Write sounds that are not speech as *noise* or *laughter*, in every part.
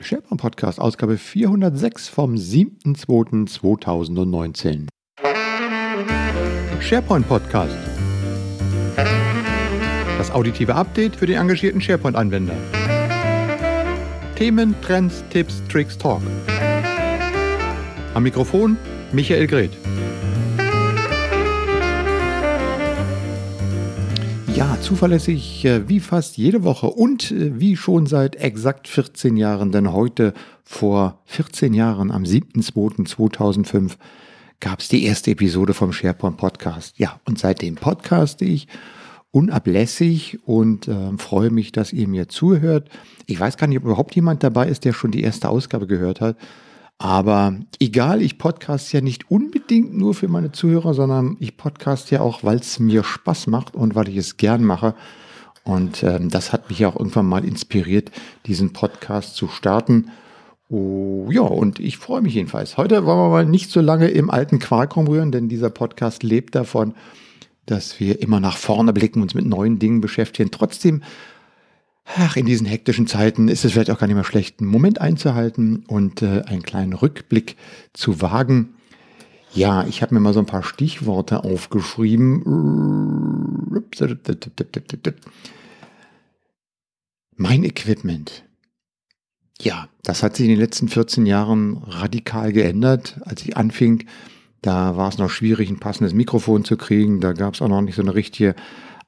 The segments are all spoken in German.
SharePoint Podcast, Ausgabe 406 vom 7.2.2019. SharePoint Podcast. Das auditive Update für den engagierten SharePoint-Anwender. Themen, Trends, Tipps, Tricks, Talk. Am Mikrofon Michael Greth. Ja, zuverlässig äh, wie fast jede Woche und äh, wie schon seit exakt 14 Jahren, denn heute vor 14 Jahren am 7.2.2005 gab es die erste Episode vom SharePoint Podcast. Ja, und seitdem podcaste ich unablässig und äh, freue mich, dass ihr mir zuhört. Ich weiß gar nicht, ob überhaupt jemand dabei ist, der schon die erste Ausgabe gehört hat. Aber egal, ich podcast ja nicht unbedingt nur für meine Zuhörer, sondern ich podcast ja auch, weil es mir Spaß macht und weil ich es gern mache. Und ähm, das hat mich ja auch irgendwann mal inspiriert, diesen Podcast zu starten. Oh, ja, und ich freue mich jedenfalls. Heute wollen wir mal nicht so lange im alten Quark rumrühren, denn dieser Podcast lebt davon, dass wir immer nach vorne blicken, uns mit neuen Dingen beschäftigen. Trotzdem ach, in diesen hektischen Zeiten ist es vielleicht auch gar nicht mehr schlecht, einen Moment einzuhalten und äh, einen kleinen Rückblick zu wagen. Ja, ich habe mir mal so ein paar Stichworte aufgeschrieben. Mein Equipment. Ja, das hat sich in den letzten 14 Jahren radikal geändert. Als ich anfing, da war es noch schwierig, ein passendes Mikrofon zu kriegen. Da gab es auch noch nicht so eine richtige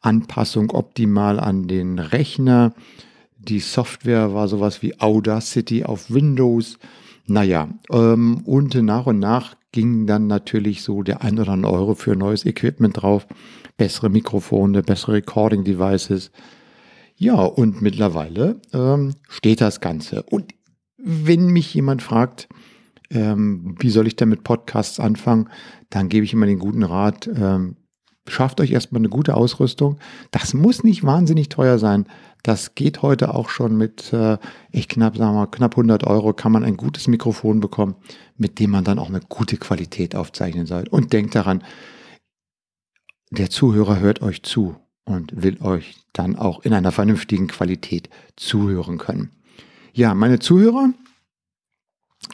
Anpassung optimal an den Rechner. Die Software war sowas wie Audacity auf Windows. Naja, ähm, und nach und nach ging dann natürlich so der ein oder andere Euro für neues Equipment drauf. Bessere Mikrofone, bessere Recording Devices. Ja, und mittlerweile ähm, steht das Ganze. Und wenn mich jemand fragt, ähm, wie soll ich denn mit Podcasts anfangen, dann gebe ich immer den guten Rat, ähm, Schafft euch erstmal eine gute Ausrüstung. Das muss nicht wahnsinnig teuer sein. Das geht heute auch schon mit äh, echt knapp, sagen wir mal, knapp 100 Euro kann man ein gutes Mikrofon bekommen, mit dem man dann auch eine gute Qualität aufzeichnen soll. Und denkt daran, der Zuhörer hört euch zu und will euch dann auch in einer vernünftigen Qualität zuhören können. Ja, meine Zuhörer,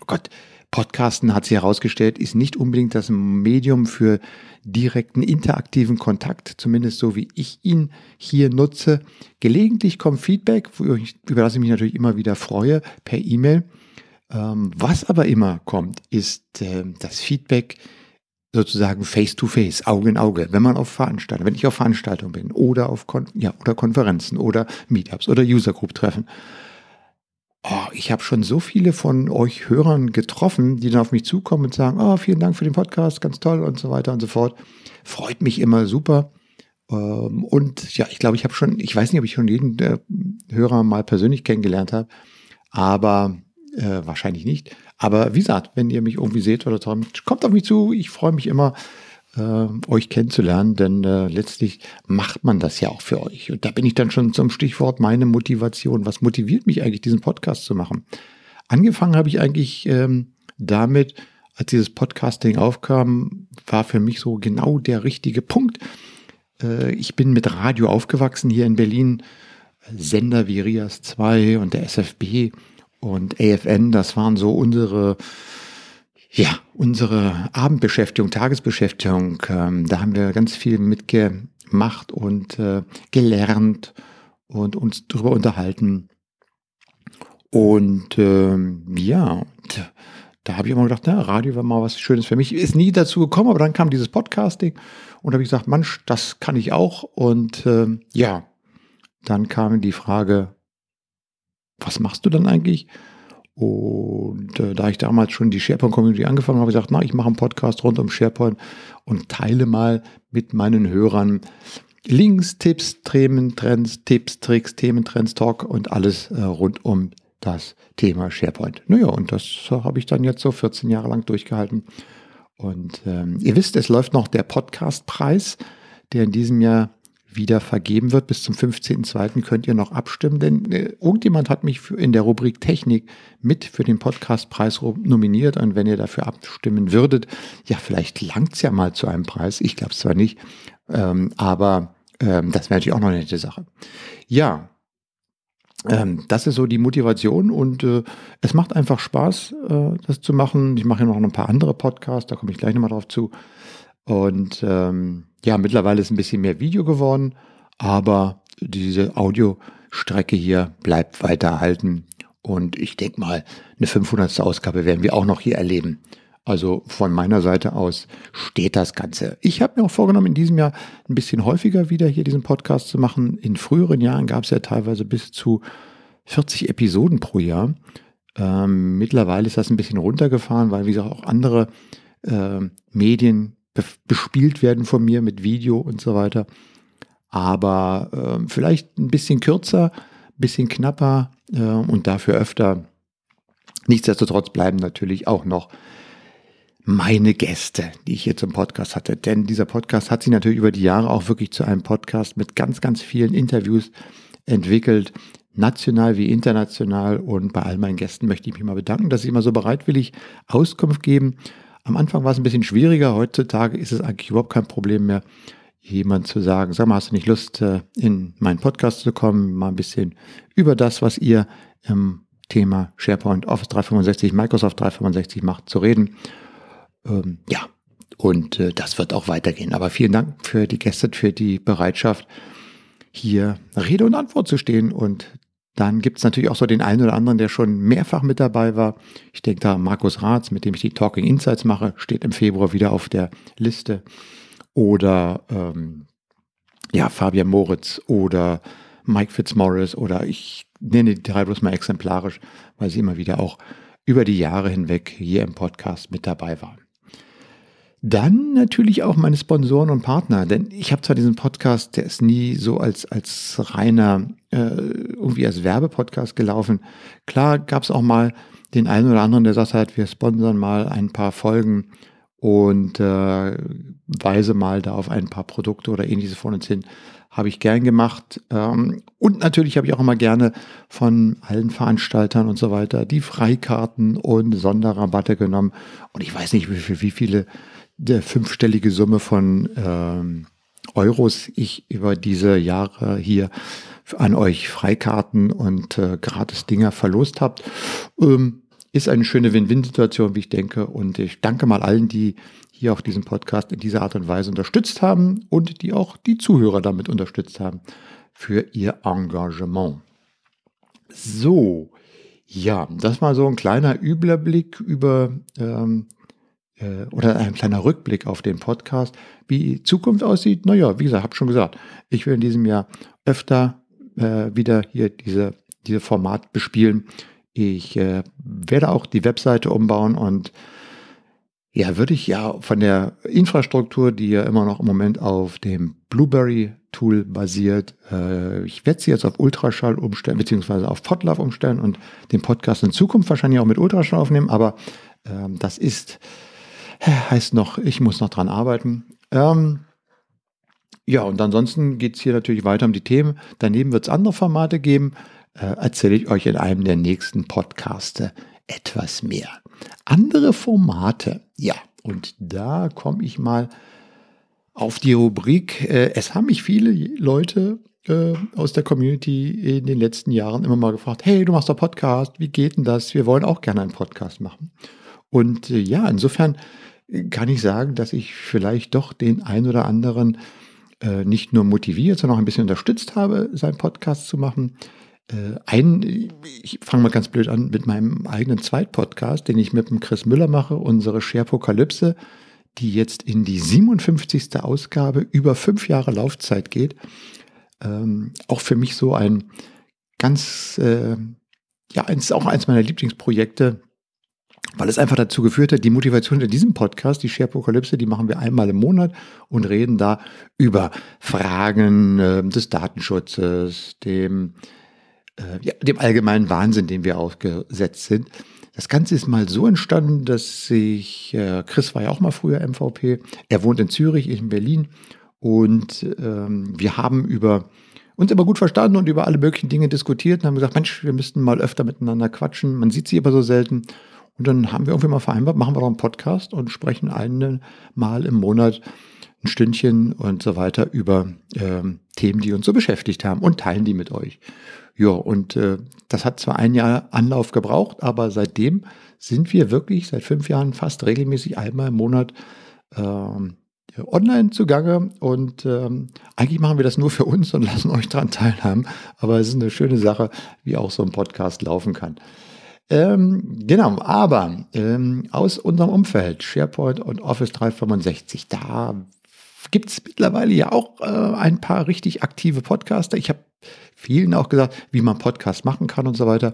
oh Gott, Podcasten hat sich herausgestellt, ist nicht unbedingt das Medium für direkten interaktiven Kontakt, zumindest so wie ich ihn hier nutze. Gelegentlich kommt Feedback, über das ich mich natürlich immer wieder freue, per E-Mail. Ähm, was aber immer kommt, ist äh, das Feedback sozusagen face to face, Auge in Auge, wenn man auf Veranstaltungen, wenn ich auf Veranstaltungen bin oder auf Kon ja, oder Konferenzen oder Meetups oder User Group Treffen. Oh, ich habe schon so viele von euch Hörern getroffen, die dann auf mich zukommen und sagen, oh, vielen Dank für den Podcast, ganz toll und so weiter und so fort. Freut mich immer super. Ähm, und ja, ich glaube, ich habe schon, ich weiß nicht, ob ich schon jeden äh, Hörer mal persönlich kennengelernt habe, aber äh, wahrscheinlich nicht. Aber wie gesagt, wenn ihr mich irgendwie seht oder kommt auf mich zu. Ich freue mich immer, äh, euch kennenzulernen, denn äh, letztlich macht man das ja auch für euch. Und da bin ich dann schon zum Stichwort meine Motivation. Was motiviert mich eigentlich, diesen Podcast zu machen? Angefangen habe ich eigentlich ähm, damit, als dieses Podcasting aufkam, war für mich so genau der richtige Punkt. Äh, ich bin mit Radio aufgewachsen hier in Berlin. Sender wie Rias 2 und der SFB und AFN, das waren so unsere ja, unsere Abendbeschäftigung, Tagesbeschäftigung, ähm, da haben wir ganz viel mitgemacht und äh, gelernt und uns darüber unterhalten. Und ähm, ja, da habe ich immer gedacht, na, Radio war mal was Schönes für mich. Ist nie dazu gekommen, aber dann kam dieses Podcasting und habe ich gesagt, Mensch, das kann ich auch. Und ähm, ja, dann kam die Frage, was machst du dann eigentlich? Und äh, da ich damals schon die SharePoint-Community angefangen habe, habe ich gesagt, na, ich mache einen Podcast rund um SharePoint und teile mal mit meinen Hörern Links, Tipps, Themen, Trends, Tipps, Tricks, Themen, Trends, Talk und alles äh, rund um das Thema SharePoint. Naja, und das habe ich dann jetzt so 14 Jahre lang durchgehalten. Und ähm, ihr wisst, es läuft noch der Podcastpreis, der in diesem Jahr wieder vergeben wird. Bis zum 15.02. könnt ihr noch abstimmen, denn äh, irgendjemand hat mich in der Rubrik Technik mit für den Podcastpreis nominiert. Und wenn ihr dafür abstimmen würdet, ja, vielleicht langt es ja mal zu einem Preis. Ich glaube es zwar nicht, ähm, aber ähm, das wäre natürlich auch noch eine nette Sache. Ja, ähm, das ist so die Motivation und äh, es macht einfach Spaß, äh, das zu machen. Ich mache ja noch ein paar andere Podcasts, da komme ich gleich nochmal drauf zu. Und ähm, ja, mittlerweile ist ein bisschen mehr Video geworden, aber diese Audiostrecke hier bleibt weiter erhalten. Und ich denke mal, eine 500. Ausgabe werden wir auch noch hier erleben. Also von meiner Seite aus steht das Ganze. Ich habe mir auch vorgenommen, in diesem Jahr ein bisschen häufiger wieder hier diesen Podcast zu machen. In früheren Jahren gab es ja teilweise bis zu 40 Episoden pro Jahr. Ähm, mittlerweile ist das ein bisschen runtergefahren, weil wie gesagt auch andere äh, Medien bespielt werden von mir mit Video und so weiter. Aber äh, vielleicht ein bisschen kürzer, ein bisschen knapper äh, und dafür öfter. Nichtsdestotrotz bleiben natürlich auch noch meine Gäste, die ich hier zum Podcast hatte. Denn dieser Podcast hat sich natürlich über die Jahre auch wirklich zu einem Podcast mit ganz, ganz vielen Interviews entwickelt, national wie international. Und bei all meinen Gästen möchte ich mich mal bedanken, dass sie immer so bereitwillig Auskunft geben. Am Anfang war es ein bisschen schwieriger. Heutzutage ist es eigentlich überhaupt kein Problem mehr, jemand zu sagen, sag mal, hast du nicht Lust, äh, in meinen Podcast zu kommen, mal ein bisschen über das, was ihr im Thema SharePoint, Office 365, Microsoft 365 macht, zu reden. Ähm, ja, und äh, das wird auch weitergehen. Aber vielen Dank für die Gäste, für die Bereitschaft, hier Rede und Antwort zu stehen. Und dann gibt es natürlich auch so den einen oder anderen, der schon mehrfach mit dabei war. Ich denke da Markus Ratz, mit dem ich die Talking Insights mache, steht im Februar wieder auf der Liste. Oder ähm, ja, Fabian Moritz oder Mike Fitzmaurice oder ich nenne die drei bloß mal exemplarisch, weil sie immer wieder auch über die Jahre hinweg hier im Podcast mit dabei waren. Dann natürlich auch meine Sponsoren und Partner, denn ich habe zwar diesen Podcast, der ist nie so als, als reiner, äh, irgendwie als Werbepodcast gelaufen. Klar gab es auch mal den einen oder anderen, der sagt halt, wir sponsern mal ein paar Folgen und äh, weise mal da auf ein paar Produkte oder ähnliches von uns hin. Habe ich gern gemacht. Ähm, und natürlich habe ich auch immer gerne von allen Veranstaltern und so weiter die Freikarten und Sonderrabatte genommen. Und ich weiß nicht, wie, wie viele der fünfstellige Summe von ähm, Euros ich über diese Jahre hier an euch Freikarten und äh, Gratis-Dinger verlost habt. Ähm, ist eine schöne Win-Win-Situation, wie ich denke. Und ich danke mal allen, die hier auch diesen Podcast in dieser Art und Weise unterstützt haben und die auch die Zuhörer damit unterstützt haben für ihr Engagement. So, ja, das war so ein kleiner Überblick über ähm, äh, oder ein kleiner Rückblick auf den Podcast, wie Zukunft aussieht. Naja, wie gesagt, habe schon gesagt, ich will in diesem Jahr öfter äh, wieder hier diese, diese Format bespielen. Ich äh, werde auch die Webseite umbauen und ja, würde ich ja von der Infrastruktur, die ja immer noch im Moment auf dem Blueberry-Tool basiert, äh, ich werde sie jetzt auf Ultraschall umstellen, beziehungsweise auf Podlove umstellen und den Podcast in Zukunft wahrscheinlich auch mit Ultraschall aufnehmen, aber ähm, das ist heißt noch, ich muss noch dran arbeiten. Ähm, ja, und ansonsten geht es hier natürlich weiter um die Themen. Daneben wird es andere Formate geben. Äh, erzähle ich euch in einem der nächsten Podcaste etwas mehr. Andere Formate, ja, und da komme ich mal auf die Rubrik. Äh, es haben mich viele Leute äh, aus der Community in den letzten Jahren immer mal gefragt, hey, du machst doch Podcast, wie geht denn das? Wir wollen auch gerne einen Podcast machen. Und äh, ja, insofern kann ich sagen, dass ich vielleicht doch den ein oder anderen äh, nicht nur motiviert, sondern auch ein bisschen unterstützt habe, seinen Podcast zu machen. Äh, ein, ich fange mal ganz blöd an mit meinem eigenen Zweitpodcast, den ich mit dem Chris Müller mache, unsere Sharepokalypse, die jetzt in die 57. Ausgabe über fünf Jahre Laufzeit geht. Ähm, auch für mich so ein ganz, äh, ja, eins, auch eins meiner Lieblingsprojekte, weil es einfach dazu geführt hat, die Motivation in diesem Podcast, die Sharepokalypse, die machen wir einmal im Monat und reden da über Fragen äh, des Datenschutzes, dem, äh, ja, dem allgemeinen Wahnsinn, dem wir ausgesetzt sind. Das Ganze ist mal so entstanden, dass ich, äh, Chris war ja auch mal früher MVP, er wohnt in Zürich, ich in Berlin und ähm, wir haben über uns aber gut verstanden und über alle möglichen Dinge diskutiert und haben gesagt, Mensch, wir müssten mal öfter miteinander quatschen. Man sieht sie aber so selten. Und dann haben wir irgendwie mal vereinbart, machen wir doch einen Podcast und sprechen einmal im Monat ein Stündchen und so weiter über ähm, Themen, die uns so beschäftigt haben und teilen die mit euch. Ja, und äh, das hat zwar ein Jahr Anlauf gebraucht, aber seitdem sind wir wirklich seit fünf Jahren fast regelmäßig einmal im Monat ähm, online zugange und ähm, eigentlich machen wir das nur für uns und *laughs* lassen euch daran teilhaben, aber es ist eine schöne Sache, wie auch so ein Podcast laufen kann. Ähm, genau, aber ähm, aus unserem Umfeld, SharePoint und Office 365, da gibt es mittlerweile ja auch äh, ein paar richtig aktive Podcaster. Ich habe vielen auch gesagt, wie man Podcast machen kann und so weiter.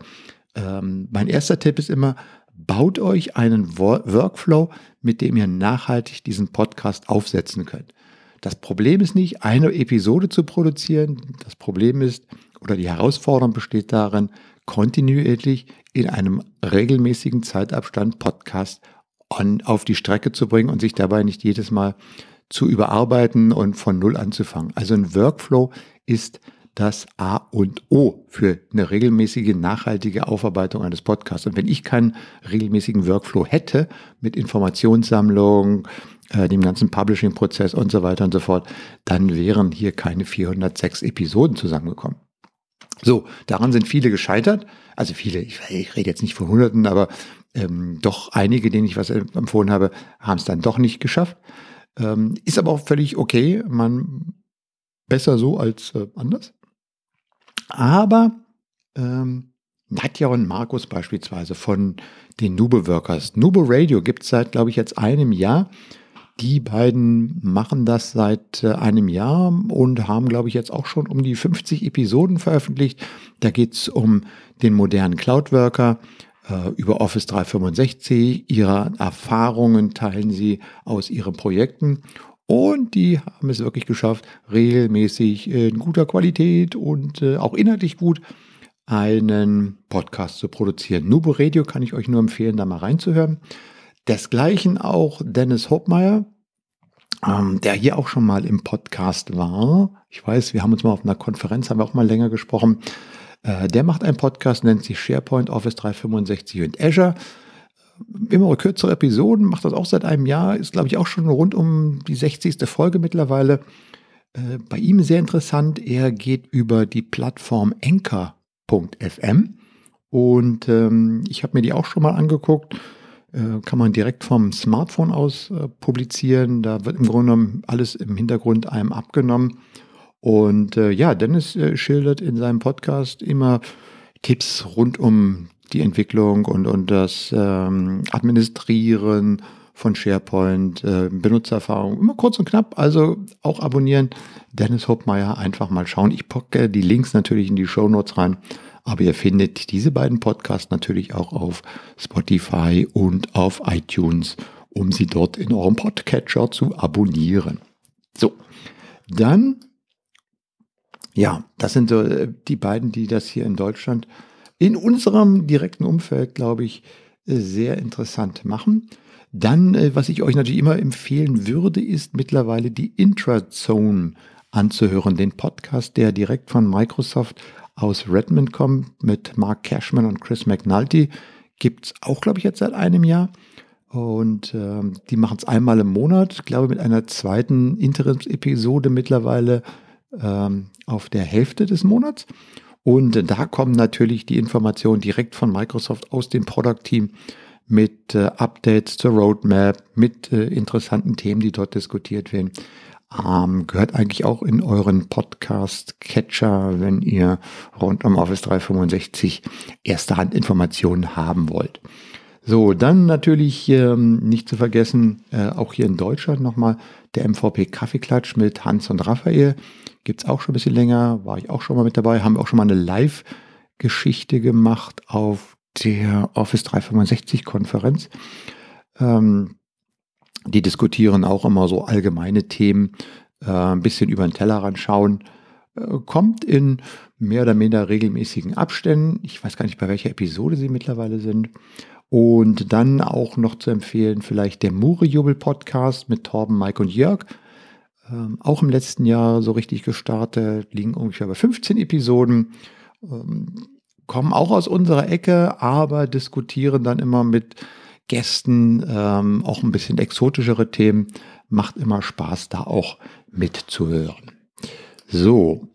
Ähm, mein erster Tipp ist immer, baut euch einen Workflow, mit dem ihr nachhaltig diesen Podcast aufsetzen könnt. Das Problem ist nicht, eine Episode zu produzieren. Das Problem ist, oder die Herausforderung besteht darin, kontinuierlich in einem regelmäßigen Zeitabstand Podcast on, auf die Strecke zu bringen und sich dabei nicht jedes Mal zu überarbeiten und von Null anzufangen. Also ein Workflow ist das A und O für eine regelmäßige, nachhaltige Aufarbeitung eines Podcasts. Und wenn ich keinen regelmäßigen Workflow hätte mit Informationssammlung, äh, dem ganzen Publishing-Prozess und so weiter und so fort, dann wären hier keine 406 Episoden zusammengekommen. So, daran sind viele gescheitert. Also viele, ich, ich rede jetzt nicht von Hunderten, aber ähm, doch einige, denen ich was empfohlen habe, haben es dann doch nicht geschafft. Ähm, ist aber auch völlig okay. Man besser so als äh, anders. Aber ähm, Nadja und Markus beispielsweise von den Nube Workers. Nube Radio gibt es seit, glaube ich, jetzt einem Jahr. Die beiden machen das seit äh, einem Jahr und haben, glaube ich, jetzt auch schon um die 50 Episoden veröffentlicht. Da geht es um den modernen Cloud Worker, äh, über Office 365. Ihre Erfahrungen teilen sie aus ihren Projekten und die haben es wirklich geschafft, regelmäßig in guter Qualität und äh, auch inhaltlich gut einen Podcast zu produzieren. Nubo Radio kann ich euch nur empfehlen, da mal reinzuhören. Desgleichen auch Dennis Hopmeyer, ähm, der hier auch schon mal im Podcast war. Ich weiß, wir haben uns mal auf einer Konferenz, haben wir auch mal länger gesprochen. Äh, der macht einen Podcast, nennt sich SharePoint, Office 365 und Azure immer kürzere Episoden, macht das auch seit einem Jahr, ist glaube ich auch schon rund um die 60. Folge mittlerweile. Äh, bei ihm sehr interessant, er geht über die Plattform Anchor.fm und ähm, ich habe mir die auch schon mal angeguckt. Äh, kann man direkt vom Smartphone aus äh, publizieren. Da wird im Grunde genommen alles im Hintergrund einem abgenommen. Und äh, ja, Dennis schildert in seinem Podcast immer Tipps rund um die Entwicklung und, und das ähm, Administrieren von SharePoint, äh, Benutzererfahrung, immer kurz und knapp, also auch abonnieren. Dennis Hopmeier einfach mal schauen. Ich packe die Links natürlich in die Show Notes rein, aber ihr findet diese beiden Podcasts natürlich auch auf Spotify und auf iTunes, um sie dort in eurem Podcatcher zu abonnieren. So, dann, ja, das sind so äh, die beiden, die das hier in Deutschland in unserem direkten Umfeld, glaube ich, äh, sehr interessant machen. Dann, äh, was ich euch natürlich immer empfehlen würde, ist mittlerweile die Intrazone anzuhören, den Podcast, der direkt von Microsoft aus Redmond kommt mit Mark Cashman und Chris McNulty. Gibt es auch, glaube ich, jetzt seit einem Jahr. Und ähm, die machen es einmal im Monat, glaube mit einer zweiten Interimsepisode mittlerweile ähm, auf der Hälfte des Monats. Und da kommen natürlich die Informationen direkt von Microsoft aus dem Product Team mit äh, Updates zur Roadmap, mit äh, interessanten Themen, die dort diskutiert werden. Ähm, gehört eigentlich auch in euren Podcast-Catcher, wenn ihr rund um Office 365 erste Hand Informationen haben wollt. So, dann natürlich ähm, nicht zu vergessen, äh, auch hier in Deutschland nochmal der MVP Kaffeeklatsch mit Hans und Raphael. Gibt es auch schon ein bisschen länger, war ich auch schon mal mit dabei, haben wir auch schon mal eine Live-Geschichte gemacht auf der Office 365 Konferenz. Ähm, die diskutieren auch immer so allgemeine Themen, äh, ein bisschen über den Tellerrand schauen. Äh, kommt in mehr oder minder regelmäßigen Abständen. Ich weiß gar nicht, bei welcher Episode sie mittlerweile sind. Und dann auch noch zu empfehlen, vielleicht der Mure-Jubel-Podcast mit Torben, Mike und Jörg. Ähm, auch im letzten Jahr so richtig gestartet, liegen ungefähr bei 15 Episoden, ähm, kommen auch aus unserer Ecke, aber diskutieren dann immer mit Gästen, ähm, auch ein bisschen exotischere Themen. Macht immer Spaß, da auch mitzuhören. So,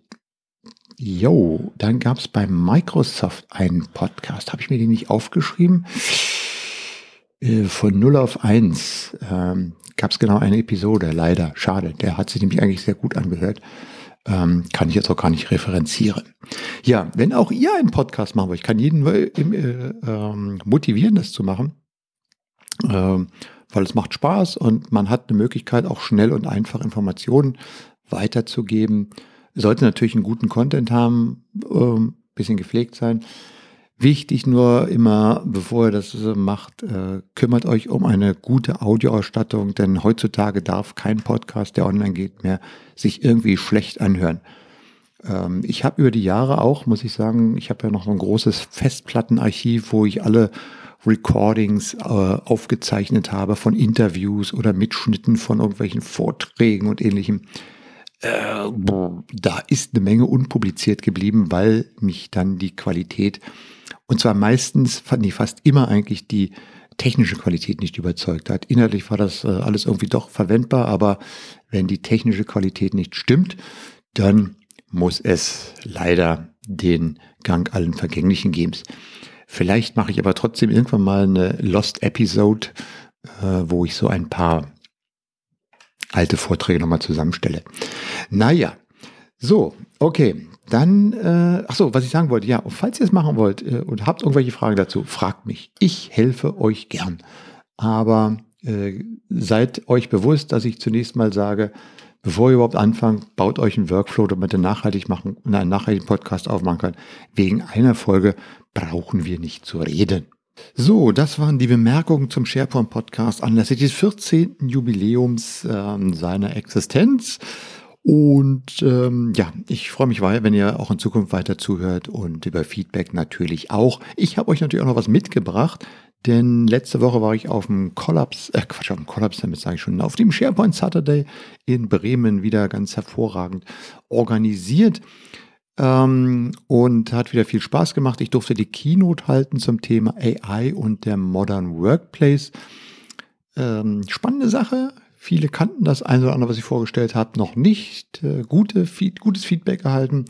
Jo, dann gab es bei Microsoft einen Podcast. Habe ich mir den nicht aufgeschrieben? Äh, von 0 auf 1 ähm, gab es genau eine Episode, leider. Schade, der hat sich nämlich eigentlich sehr gut angehört. Ähm, kann ich jetzt auch gar nicht referenzieren. Ja, wenn auch ihr einen Podcast machen wollt, ich kann jeden äh, äh, motivieren, das zu machen, weil es macht Spaß und man hat eine Möglichkeit, auch schnell und einfach Informationen weiterzugeben. Sollte natürlich einen guten Content haben, ähm, bisschen gepflegt sein. Wichtig nur immer, bevor ihr das macht, äh, kümmert euch um eine gute Audioausstattung, denn heutzutage darf kein Podcast, der online geht, mehr sich irgendwie schlecht anhören. Ähm, ich habe über die Jahre auch, muss ich sagen, ich habe ja noch so ein großes Festplattenarchiv, wo ich alle Recordings äh, aufgezeichnet habe von Interviews oder Mitschnitten von irgendwelchen Vorträgen und ähnlichem. Äh, da ist eine Menge unpubliziert geblieben, weil mich dann die Qualität und zwar meistens, nee, fast immer eigentlich die technische Qualität nicht überzeugt hat. Inhaltlich war das äh, alles irgendwie doch verwendbar, aber wenn die technische Qualität nicht stimmt, dann muss es leider den Gang allen vergänglichen Games. Vielleicht mache ich aber trotzdem irgendwann mal eine Lost Episode, äh, wo ich so ein paar alte Vorträge nochmal zusammenstelle. Naja, so, okay. Dann, äh, ach so, was ich sagen wollte, ja, falls ihr es machen wollt äh, und habt irgendwelche Fragen dazu, fragt mich. Ich helfe euch gern. Aber äh, seid euch bewusst, dass ich zunächst mal sage, bevor ihr überhaupt anfangt, baut euch einen Workflow, damit ihr nachhaltig machen, einen nachhaltigen Podcast aufmachen kann. Wegen einer Folge brauchen wir nicht zu reden. So, das waren die Bemerkungen zum SharePoint Podcast anlässlich des 14. Jubiläums äh, seiner Existenz. Und ähm, ja, ich freue mich wenn ihr auch in Zukunft weiter zuhört und über Feedback natürlich auch. Ich habe euch natürlich auch noch was mitgebracht, denn letzte Woche war ich auf dem Collapse, äh Quatsch, auf dem Collapse, damit sage ich schon, auf dem SharePoint Saturday in Bremen wieder ganz hervorragend organisiert ähm, und hat wieder viel Spaß gemacht. Ich durfte die Keynote halten zum Thema AI und der Modern Workplace. Ähm, spannende Sache, Viele kannten das eine oder andere, was ich vorgestellt habe, noch nicht. Äh, gute, gutes Feedback erhalten.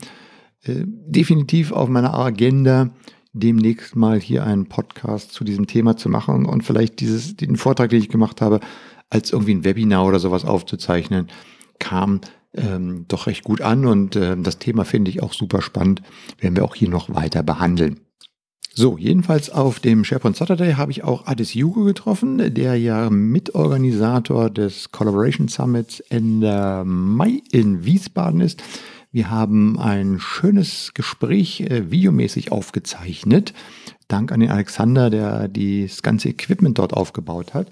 Äh, definitiv auf meiner Agenda, demnächst mal hier einen Podcast zu diesem Thema zu machen und vielleicht dieses, den Vortrag, den ich gemacht habe, als irgendwie ein Webinar oder sowas aufzuzeichnen, kam ähm, doch recht gut an und äh, das Thema finde ich auch super spannend, werden wir auch hier noch weiter behandeln. So, jedenfalls auf dem SharePoint Saturday habe ich auch Adis Hugo getroffen, der ja Mitorganisator des Collaboration Summits Ende Mai in Wiesbaden ist. Wir haben ein schönes Gespräch äh, videomäßig aufgezeichnet. Dank an den Alexander, der das ganze Equipment dort aufgebaut hat.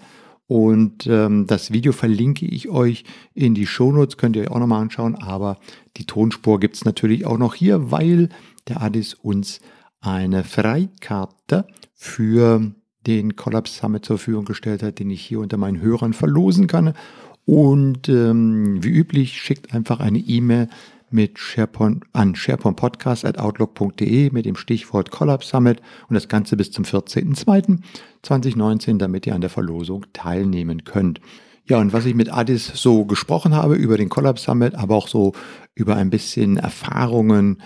Und ähm, das Video verlinke ich euch in die Shownotes, könnt ihr euch auch nochmal anschauen. Aber die Tonspur gibt es natürlich auch noch hier, weil der Adis uns eine Freikarte für den Collapse Summit zur Verfügung gestellt hat, den ich hier unter meinen Hörern verlosen kann. Und ähm, wie üblich schickt einfach eine E-Mail mit SharePoint an sharepointpodcast.outlook.de mit dem Stichwort Collapse Summit und das Ganze bis zum 14.02.2019, damit ihr an der Verlosung teilnehmen könnt. Ja, und was ich mit Addis so gesprochen habe über den Collapse Summit, aber auch so über ein bisschen Erfahrungen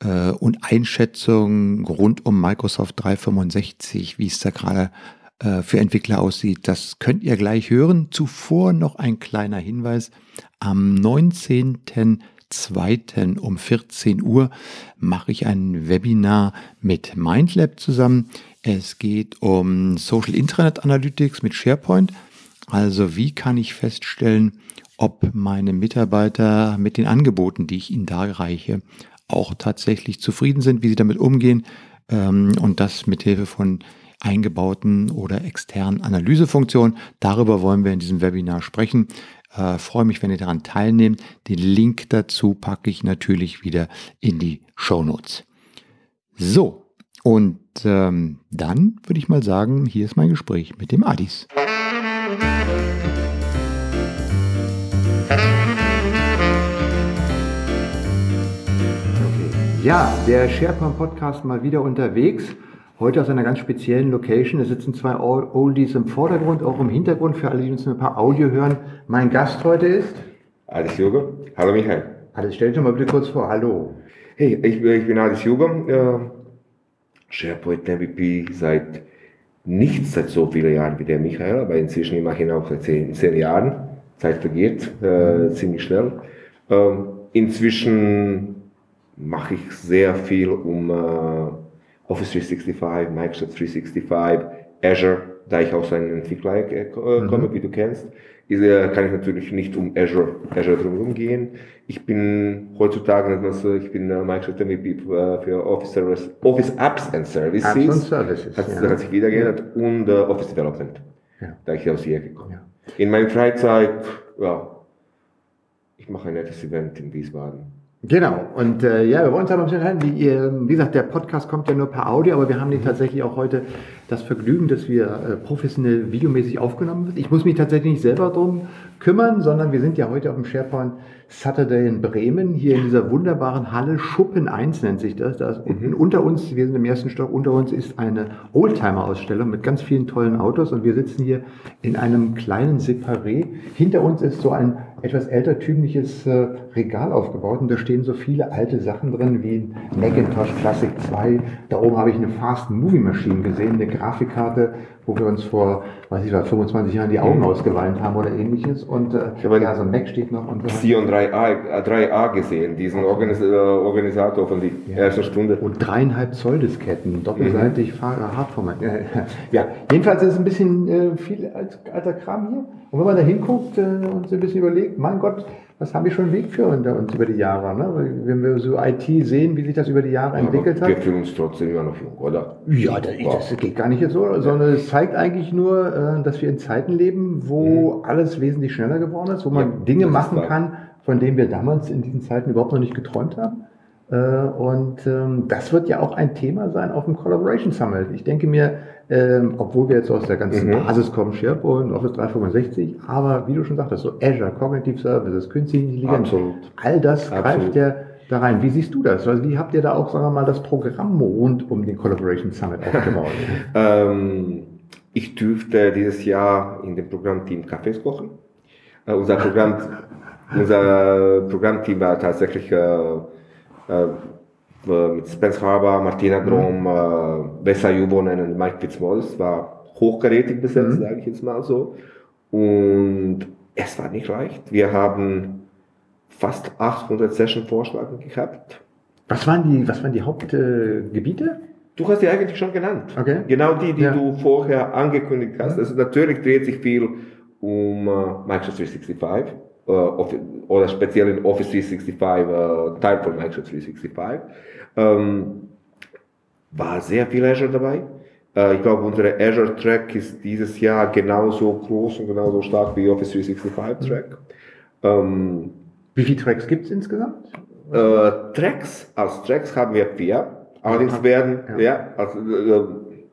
äh, und Einschätzungen rund um Microsoft 365, wie es da gerade äh, für Entwickler aussieht. Das könnt ihr gleich hören. Zuvor noch ein kleiner Hinweis. Am 19.02. um 14 Uhr mache ich ein Webinar mit MindLab zusammen. Es geht um Social Internet Analytics mit SharePoint. Also wie kann ich feststellen, ob meine Mitarbeiter mit den Angeboten, die ich ihnen darreiche, auch tatsächlich zufrieden sind, wie sie damit umgehen ähm, und das mit Hilfe von eingebauten oder externen Analysefunktionen. Darüber wollen wir in diesem Webinar sprechen. Äh, freue mich, wenn ihr daran teilnehmt. Den Link dazu packe ich natürlich wieder in die Show Notes. So, und ähm, dann würde ich mal sagen, hier ist mein Gespräch mit dem Adis. Ja, der SharePoint Podcast mal wieder unterwegs Heute aus einer ganz speziellen Location. Es sitzen zwei Oldies im Vordergrund, auch im Hintergrund, für alle, die uns ein paar Audio hören. Mein Gast heute ist? Alice Juger. Hallo Michael. Alice, stell dich mal bitte kurz vor. Hallo. Hey, ich, ich bin Alice Juger, äh, SharePoint MVP seit nicht seit so vielen Jahren wie der Michael, aber inzwischen immerhin auch seit zehn, zehn Jahren. Zeit vergeht äh, ziemlich schnell. Ähm, inzwischen mache ich sehr viel um äh, Office 365, Microsoft 365, Azure, da ich auch so ein Entwickler äh, komme, mhm. wie du kennst, äh, kann ich natürlich nicht um Azure, Azure drumherum gehen. Ich bin heutzutage, also ich bin äh, Microsoft MVP für Office, Service, Office Apps and Services. Apps and Services. Hat, ja. hat sich wieder geändert und uh, Office Development, ja. da ich aus hier gekommen. Ja. In meiner Freizeit, ja, ich mache ein nettes Event in Wiesbaden. Genau, und äh, ja, wir wollen uns aber ein bisschen hören. Wie, wie gesagt, der Podcast kommt ja nur per Audio, aber wir haben den mhm. tatsächlich auch heute das Vergnügen, dass wir äh, professionell videomäßig aufgenommen wird. Ich muss mich tatsächlich nicht selber drum kümmern, sondern wir sind ja heute auf dem SharePoint Saturday in Bremen, hier in dieser wunderbaren Halle. Schuppen 1 nennt sich das. Da ist mhm. unter uns, wir sind im ersten Stock, unter uns ist eine Oldtimer-Ausstellung mit ganz vielen tollen Autos und wir sitzen hier in einem kleinen Separé. Hinter uns ist so ein etwas ältertümliches äh, Regal aufgebaut und da stehen so viele alte Sachen drin wie ein Macintosh Classic 2. Da oben habe ich eine Fast Movie Machine gesehen, eine Grafikkarte, wo wir uns vor, weiß ich was, 25 Jahren die Augen mhm. ausgeweint haben oder ähnliches. Und äh, ja, so ein Mac steht noch. Und Xeon 3A, 3A gesehen, diesen Organis äh, Organisator von der ja. ersten Stunde. Und dreieinhalb Zoll Disketten, doppelseitig mhm. Hardformat. ja, jedenfalls ist es ein bisschen äh, viel alter Kram hier. Und wenn man da hinguckt äh, und sich ein bisschen überlegt, mein Gott, was haben wir schon Weg für uns über die Jahre? Ne? Wenn wir so IT sehen, wie sich das über die Jahre ja, entwickelt hat. Wir fühlen uns trotzdem immer noch jung, oder? Ja, das, das geht gar nicht jetzt so, sondern es zeigt eigentlich nur, äh, dass wir in Zeiten leben, wo mhm. alles wesentlich schneller geworden ist, wo man ja, Dinge machen kann, von denen wir damals in diesen Zeiten überhaupt noch nicht geträumt haben. Äh, und ähm, das wird ja auch ein Thema sein auf dem Collaboration Summit. Ich denke mir, ähm, obwohl wir jetzt aus der ganzen mhm. Basis kommen, SharePoint, Office 365, aber wie du schon sagtest, so Azure, Cognitive Services, künstliche Intelligenz, Absolut. all das Absolut. greift ja da rein. Wie siehst du das? Also wie habt ihr da auch, sagen wir mal, das Programm rund um den Collaboration Summit aufgebaut? *laughs* ähm, ich dürfte dieses Jahr in dem Programmteam Kaffees kochen. Äh, unser Programm, *laughs* unser Programmteam war tatsächlich äh, äh, mit Spence Harbour, Martina Grom, mhm. äh, Bessa Jubonen und Mike Fitzmaurice war hochkarätig besetzt, mhm. sage ich jetzt mal so. Und es war nicht leicht. Wir haben fast 800 Session-Vorschläge gehabt. Was waren die, was waren die Hauptgebiete? Äh, du hast die eigentlich schon genannt. Okay. Genau die, die ja. du vorher angekündigt hast. Also natürlich dreht sich viel um uh, Microsoft 365 uh, oder speziell in Office 365 uh, Teil von Microsoft 365. Ähm, war sehr viel Azure dabei. Äh, ich glaube, unsere Azure Track ist dieses Jahr genauso groß und genauso stark wie Office 365 Track. Ähm, wie viele Tracks gibt es insgesamt? Äh, Tracks, als Tracks haben wir vier. Allerdings werden, ja, ja also äh,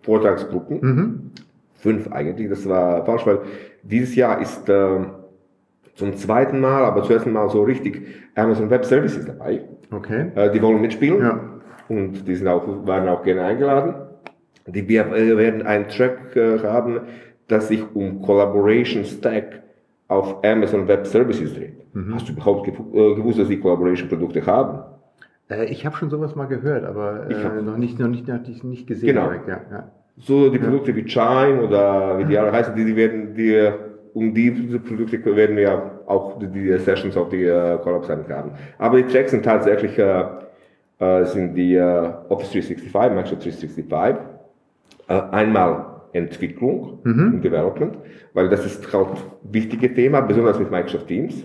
Vortragsgruppen, mhm. fünf eigentlich, das war falsch, weil dieses Jahr ist äh, zum zweiten Mal, aber zuerst Mal so richtig Amazon Web Services dabei. Okay. Äh, die wollen mitspielen. Ja. Und die sind auch, waren auch gerne eingeladen. Die, wir werden einen Track äh, haben, das sich um Collaboration Stack auf Amazon Web Services dreht. Mhm. Hast du überhaupt äh, gewusst, dass die Collaboration Produkte haben? Äh, ich habe schon sowas mal gehört, aber noch nicht, noch nicht, noch nicht, gesehen. Genau. Direkt, ja, ja. So die Produkte wie Chime oder wie die alle heißen, die, die werden, die um diese Produkte werden wir auch die Sessions auf die äh, Collab haben. Aber die Tracks sind tatsächlich äh, äh, sind die äh, Office 365, Microsoft 365. Äh, einmal Entwicklung mhm. und Development, weil das ist halt wichtige Thema, besonders mit Microsoft Teams.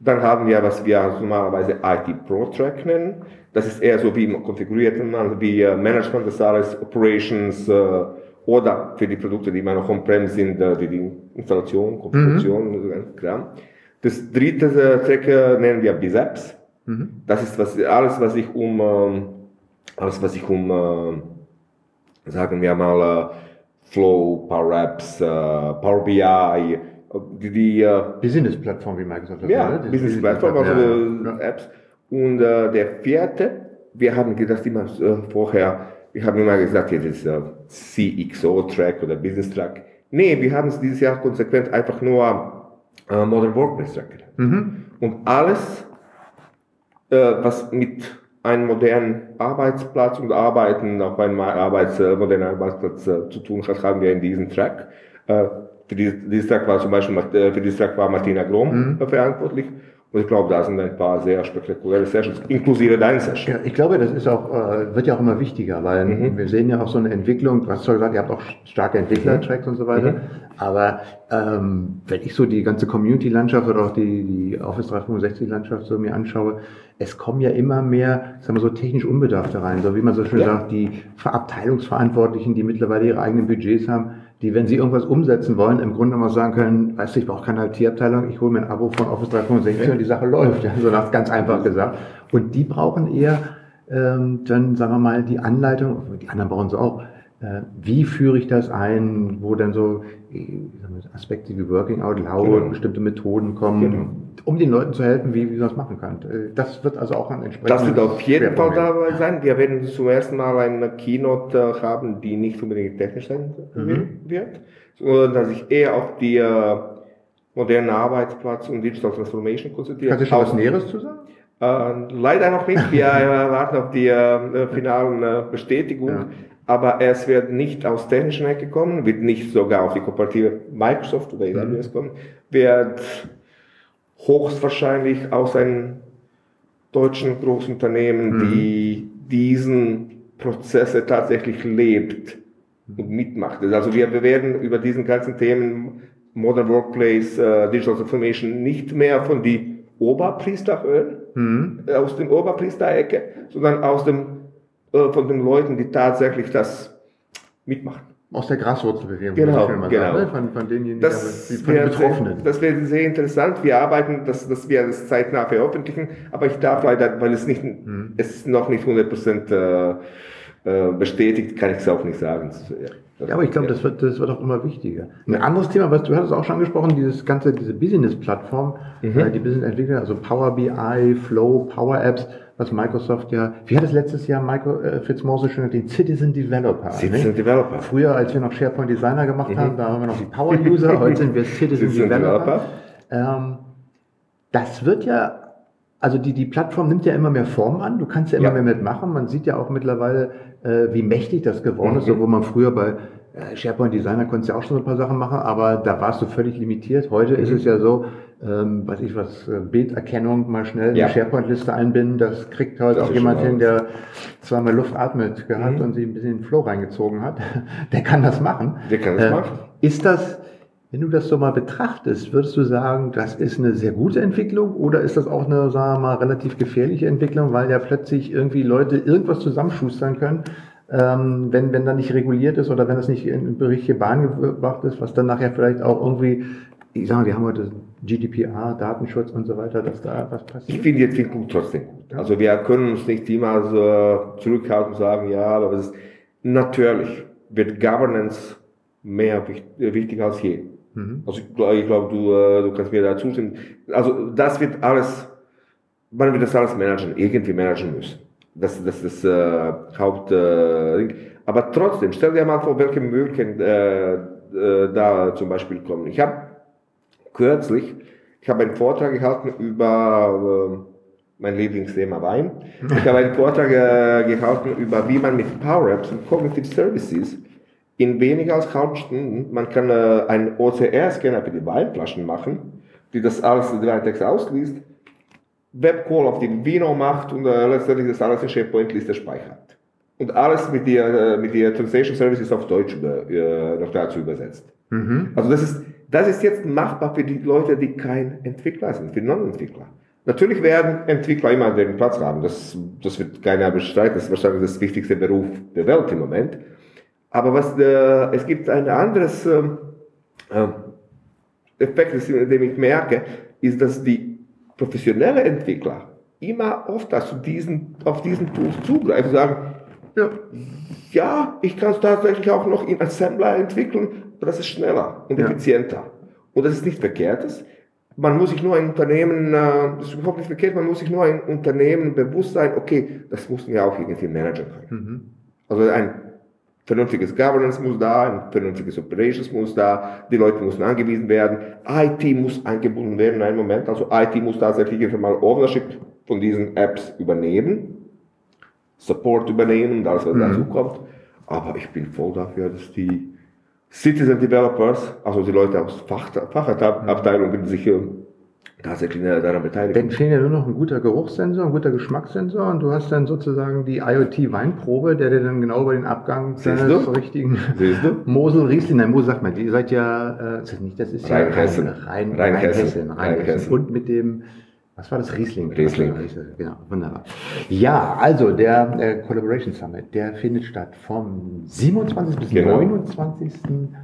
Dann haben wir, was wir normalerweise IT Pro Track nennen. Das ist eher so wie konfiguriert man, wie äh, Management des alles, Operations, äh, oder für die Produkte, die immer noch on-prem sind, äh, wie die Installation, Konfiguration mhm. und so Kram. Das dritte äh, Track äh, nennen wir Biceps. Mhm. Das ist was, alles, was ich um, ähm, alles, was ich um, sagen wir mal, Flow, Power Apps, Power BI, die, die Business-Plattform, wie Microsoft das Ja, Business-Plattform, also ja. Apps. Und der vierte, wir haben gedacht immer vorher, ich habe immer gesagt, jetzt ist äh, CXO-Track oder Business-Track. Nee, wir haben es dieses Jahr konsequent einfach nur äh, Modern Workplace-Track genannt. Mhm. Und alles, äh, was mit einem modernen Arbeitsplatz und Arbeiten auf einem Arbeits, äh, modernen Arbeitsplatz äh, zu tun hat, haben wir in diesem Track. Äh, für dieses Track war zum Beispiel, äh, für dieses Track war Martina Grom mhm. verantwortlich. Und ich glaube, da sind ein paar sehr spektakuläre Sessions, inklusive deiner Session. Ja, ich glaube, das ist auch, äh, wird ja auch immer wichtiger, weil mhm. wir sehen ja auch so eine Entwicklung, du hast zwar gesagt, ihr habt auch starke Entwickler-Tracks mhm. und so weiter, mhm. aber ähm, wenn ich so die ganze Community-Landschaft oder auch die, die Office 365-Landschaft so mir anschaue, es kommen ja immer mehr, sagen wir so, technisch Unbedarfte rein, so wie man so schön ja. sagt, die Abteilungsverantwortlichen, die mittlerweile ihre eigenen Budgets haben, die, wenn sie irgendwas umsetzen wollen, im Grunde mal sagen können, weißt du, ich brauche keine IT-Abteilung, ich hole mir ein Abo von Office 365 ja. und die Sache läuft. Ja, so ganz einfach gesagt. Und die brauchen eher ähm, dann, sagen wir mal, die Anleitung, die anderen brauchen sie auch, äh, wie führe ich das ein, wo dann so Aspekte wie Working Out Loud, genau. bestimmte Methoden kommen, genau. Um den Leuten zu helfen, wie, wie man das machen kann. Äh, das wird also auch ein entsprechendes Das wird auf jeden Fall dabei sein. Wir werden zum ersten Mal eine Keynote äh, haben, die nicht unbedingt technisch sein mhm. wird, sondern dass ich eher auf die äh, modernen Arbeitsplatz und Digital Transformation konzentriere. Kannst du schon was Näheres zu sagen? Äh, leider noch nicht. Wir *laughs* warten auf die äh, finalen äh, Bestätigung. Ja aber es wird nicht aus technischen Ecke kommen, wird nicht sogar auf die kooperative Microsoft oder AWS mhm. kommen, wird höchstwahrscheinlich aus einem deutschen Großunternehmen, mhm. die diesen Prozesse tatsächlich lebt und mitmacht. Also wir, wir werden über diesen ganzen Themen Modern Workplace, uh, Digital Transformation nicht mehr von die Oberpriester hören, mhm. aus dem Oberpriester-Ecke, sondern aus dem äh, von den Leuten, die tatsächlich das mitmachen. Aus der Graswurzelbewegung. Genau, genau. Sagen, ne? von, von denjenigen, das die, von den Betroffenen. Sehr, das wäre sehr interessant. Wir arbeiten, dass, dass wir das zeitnah veröffentlichen, aber ich darf leider, weil es nicht, hm. es ist noch nicht 100 Prozent äh, äh, bestätigt, kann ich es auch nicht sagen. Ja, ja aber ich glaube, das wird, das wird auch immer wichtiger. Ein anderes Thema, was du hattest auch schon angesprochen, dieses ganze, diese Business-Plattform, mhm. äh, die Business-Entwickler, also Power BI, Flow, Power Apps, was Microsoft ja, wie hat es letztes Jahr Michael äh, Fitzmore schon den Citizen Developer. Citizen ne? Developer. Früher, als wir noch SharePoint Designer gemacht mhm. haben, da haben wir noch die Power User, *laughs* heute sind wir Citizen, Citizen Developer. Developer. Ähm, das wird ja also die, die Plattform nimmt ja immer mehr Form an, du kannst ja immer ja. mehr mitmachen. Man sieht ja auch mittlerweile, äh, wie mächtig das geworden ist, so wo man früher bei äh, SharePoint Designer konntest ja auch schon ein paar Sachen machen, aber da warst du völlig limitiert. Heute mhm. ist es ja so, ähm, weiß ich was, äh, Bilderkennung mal schnell ja. eine SharePoint-Liste einbinden, das kriegt heute das auch jemand hin, der zweimal Luft atmet gehabt mhm. und sich ein bisschen in den Flow reingezogen hat. *laughs* der kann das machen. Der kann das äh, machen. Ist das, wenn du das so mal betrachtest, würdest du sagen, das ist eine sehr gute Entwicklung oder ist das auch eine, sagen wir mal, relativ gefährliche Entwicklung, weil ja plötzlich irgendwie Leute irgendwas zusammenschustern können, ähm, wenn, wenn da nicht reguliert ist oder wenn das nicht in richtige Bahn gebracht ist, was dann nachher vielleicht auch irgendwie, ich sage mal, wir haben heute GDPR, Datenschutz und so weiter, dass da was passiert? Ich finde die Entwicklung trotzdem gut. Also wir können uns nicht immer so zurückhalten und sagen, ja, aber es ist, natürlich wird Governance mehr wichtig als je. Mhm. Also ich glaube, glaub, du, äh, du kannst mir da zustimmen. Also das wird alles, man wird das alles managen, irgendwie managen müssen. Das, das ist äh, Haupt. Äh, aber trotzdem, stell dir mal vor, welche Möglichkeiten äh, äh, da zum Beispiel kommen. Ich habe kürzlich, ich habe einen Vortrag gehalten über äh, mein Lieblingsthema Wein. Ich habe einen Vortrag äh, gehalten über, wie man mit Power Apps und Cognitive Services in weniger als halb Stunden, man kann äh, einen OCR-Scanner für die Weinflaschen machen, die das alles, die Weintext ausliest, Webcall auf die Vino macht und äh, letztendlich das alles in SharePoint-Liste speichert. Und alles mit der, äh, mit der Translation Services auf Deutsch über, äh, noch dazu übersetzt. Mhm. Also das ist, das ist jetzt machbar für die Leute, die kein Entwickler sind, für Non-Entwickler. Natürlich werden Entwickler immer den Platz haben, das, das wird keiner bestreiten, das ist wahrscheinlich das wichtigste Beruf der Welt im Moment. Aber was, äh, es gibt ein anderes äh, Effekt, den ich merke, ist, dass die professionellen Entwickler immer oft zu diesen, auf diesen Tools zugreifen und sagen, ja, ja, ich kann es tatsächlich auch noch in Assembler entwickeln, das ist schneller und ja. effizienter. Und das ist nicht verkehrtes. Man muss sich nur ein Unternehmen, äh, das ist überhaupt nicht verkehrt, man muss sich nur ein Unternehmen bewusst sein, okay, das muss wir auch irgendwie managen können. Mhm. Also ein vernünftiges Governance muss da, ein vernünftiges Operations muss da, die Leute müssen angewiesen werden, IT muss eingebunden werden in einem Moment, also IT muss tatsächlich einfach mal Ownership von diesen Apps übernehmen, Support übernehmen alles, was mhm. dazu kommt. Aber ich bin voll dafür, dass die Citizen Developers, also die Leute aus Fach, Fachabteilungen, sich tatsächlich daran beteiligt. Dann fehlt ja nur noch ein guter Geruchssensor, ein guter Geschmackssensor und du hast dann sozusagen die IoT-Weinprobe, der dir dann genau über den Abgang seines richtigen *laughs* Mosel Riesling, nein, Mosel sagt man, die seid ja, äh, das ist ja Rheinhessen. Rein, Rheinhessen. Rheinhessen. Rheinhessen. Und mit dem was war das? Riesling. Riesling. Genau, wunderbar. Ja, also der äh, Collaboration Summit, der findet statt vom 27. bis genau. 29.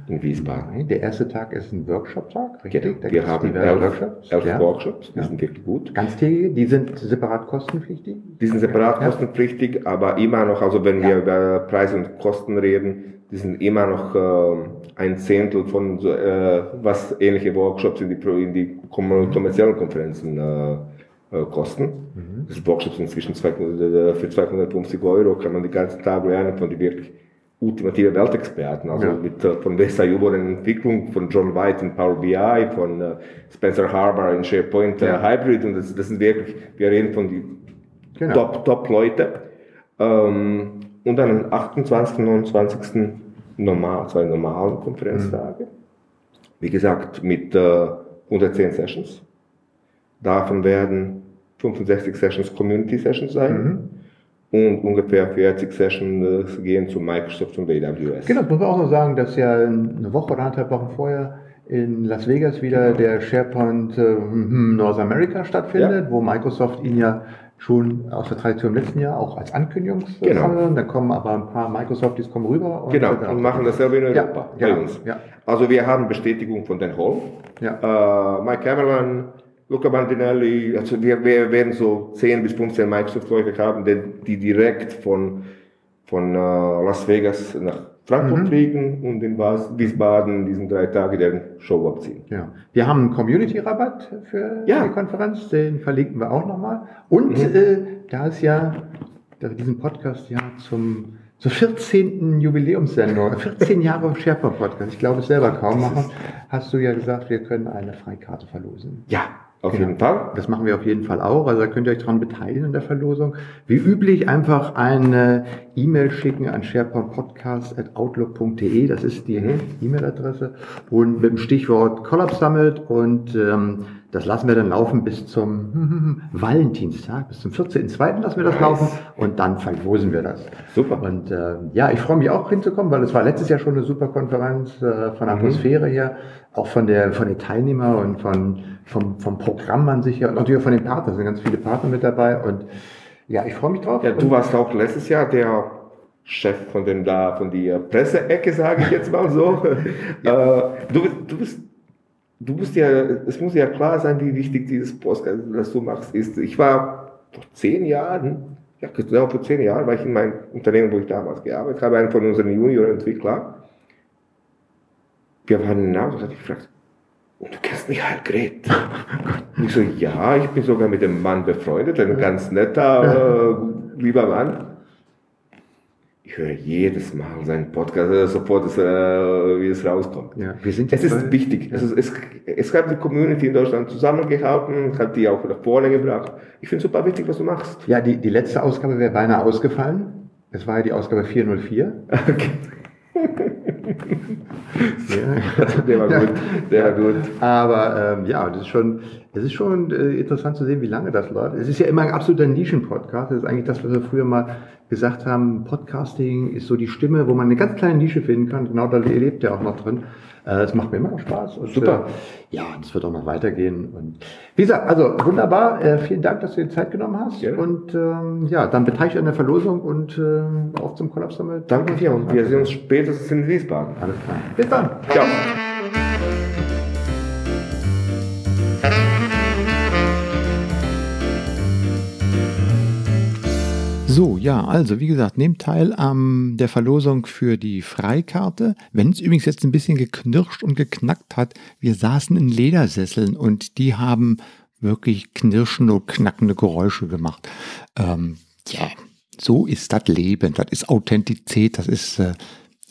in Wiesbaden. Der erste Tag ist ein Workshop-Tag, richtig? Genau. Wir haben elf Workshops. Elf ja. Workshops, die ja. sind wirklich gut. Ganztägige, die sind separat kostenpflichtig? Die sind separat ja. kostenpflichtig, aber immer noch, also wenn wir über Preise und Kosten reden, die sind immer noch äh, ein Zehntel von äh, was ähnliche Workshops in die, in die kommerziellen Konferenzen äh, äh, kosten. Mhm. Das Workshops sind zwischen 200, äh, für 250 Euro kann man die ganzen Tage lernen von die wirklich ultimative Weltexperten, also ja. mit, äh, von Vesa in Entwicklung, von John White in Power BI, von Spencer Harbour in SharePoint ja. Hybrid und das, das sind wirklich, wir reden von die genau. Top, Top Leute. Ähm, und dann am 28. und 29. Normal, zwei normalen Konferenztage. Mhm. Wie gesagt, mit äh, 110 Sessions. Davon werden 65 Sessions Community Sessions sein. Mhm. Und ungefähr 40 Sessions gehen zu Microsoft und AWS. Genau, das muss man auch noch sagen, dass ja eine Woche oder anderthalb Wochen vorher in Las Vegas wieder der SharePoint äh, North America stattfindet, ja. wo Microsoft ihn ja schon aus der Tradition im letzten Jahr auch als Ankündigungssammlung. Genau. Da kommen aber ein paar Microsofties kommen rüber. Und genau, und machen dasselbe in Europa ja, bei uns. Ja. Also wir haben Bestätigung von den Hall. Ja. Uh, Mike Cameron, Luca Bandinelli, also wir, wir werden so 10 bis 15 Microsoft-Leute haben, die, die direkt von, von uh, Las Vegas nach Frankfurt mhm. fliegen und in Wiesbaden diesen drei Tage deren Show abziehen. Ja. Wir haben einen Community-Rabatt für ja. die Konferenz, den verlinken wir auch nochmal. Und mhm. äh, da ist ja da diesen Podcast ja zum zur 14. Jubiläumssendung, *laughs* 14 Jahre SharePoint Podcast, ich glaube es selber kaum machen, hast du ja gesagt, wir können eine Freikarte verlosen. Ja, auf genau. jeden Fall. Das machen wir auf jeden Fall auch. Also da könnt ihr euch daran beteiligen in der Verlosung. Wie üblich einfach eine E-Mail schicken an sharepointpodcast.outlook.de. Das ist die mhm. E-Mail-Adresse. Und mit dem Stichwort Collab Summit und ähm, das lassen wir dann laufen bis zum *laughs* Valentinstag, bis zum 14.02. lassen wir das nice. laufen und dann verlosen wir das. Super. Und äh, ja, ich freue mich auch hinzukommen, weil es war letztes Jahr schon eine super Konferenz äh, von mhm. Atmosphäre her, auch von der von den Teilnehmern und von vom, vom Programm an sich her und natürlich auch von den Partnern. Es sind ganz viele Partner mit dabei und ja, ich freue mich drauf. Ja, du warst auch letztes Jahr der Chef von den da von der Presseecke, sage ich jetzt mal so. ja. *laughs* äh, du, du bist du musst ja, es muss ja klar sein, wie wichtig dieses Podcast, das du machst, ist. Ich war vor zehn Jahren, ja genau vor zehn Jahren, war ich in meinem Unternehmen, wo ich damals gearbeitet habe, einen von unseren Junior-Entwicklern. Wir waren in Namen und hat gefragt, und du kennst Michael Gret? *laughs* und ich so, ja, ich bin sogar mit dem Mann befreundet, ein ganz netter, *laughs* äh, lieber Mann ich höre jedes Mal seinen Podcast, also sofort, dass, äh, wie es rauskommt. Ja, wir sind es ist wichtig. Ja. Also es, es hat die Community in Deutschland zusammengehalten, hat die auch nach vorne gebracht. Ich finde es super wichtig, was du machst. Ja, die, die letzte Ausgabe wäre beinahe ausgefallen. Es war ja die Ausgabe 404. *laughs* Okay. *laughs* Der war gut, der war gut. Aber ähm, ja, das ist schon, es ist schon äh, interessant zu sehen, wie lange das läuft. Es ist ja immer ein absoluter Nischen-Podcast. Das ist eigentlich das, was wir früher mal gesagt haben. Podcasting ist so die Stimme, wo man eine ganz kleine Nische finden kann. Genau da lebt er auch noch drin. Äh, es macht mir immer noch Spaß. Und, Super. Äh, ja, das wird auch noch weitergehen. Und wie gesagt, also wunderbar. Äh, vielen Dank, dass du dir Zeit genommen hast. Ja. Und ähm, ja, dann beteilige an der Verlosung und äh, auf zum Kollaps damit. Danke dir und wir sehen uns spätestens in Wiesbaden. Alles klar. Bis dann. Ciao. So, ja, also wie gesagt, nehmt teil an der Verlosung für die Freikarte. Wenn es übrigens jetzt ein bisschen geknirscht und geknackt hat, wir saßen in Ledersesseln und die haben wirklich knirschende und knackende Geräusche gemacht. Ähm, ja, So ist das Leben, das ist Authentizität, das ist äh,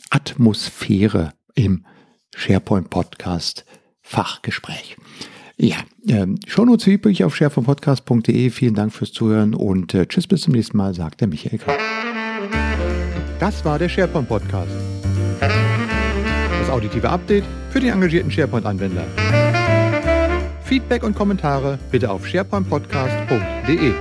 Atmosphäre im SharePoint Podcast Fachgespräch. Ja, ähm, Shownotes wie üblich auf sharepointpodcast.de. Vielen Dank fürs Zuhören und äh, tschüss bis zum nächsten Mal, sagt der Michael Kraus. Das war der SharePoint Podcast. Das auditive Update für den engagierten SharePoint-Anwender. Feedback und Kommentare bitte auf sharepointpodcast.de.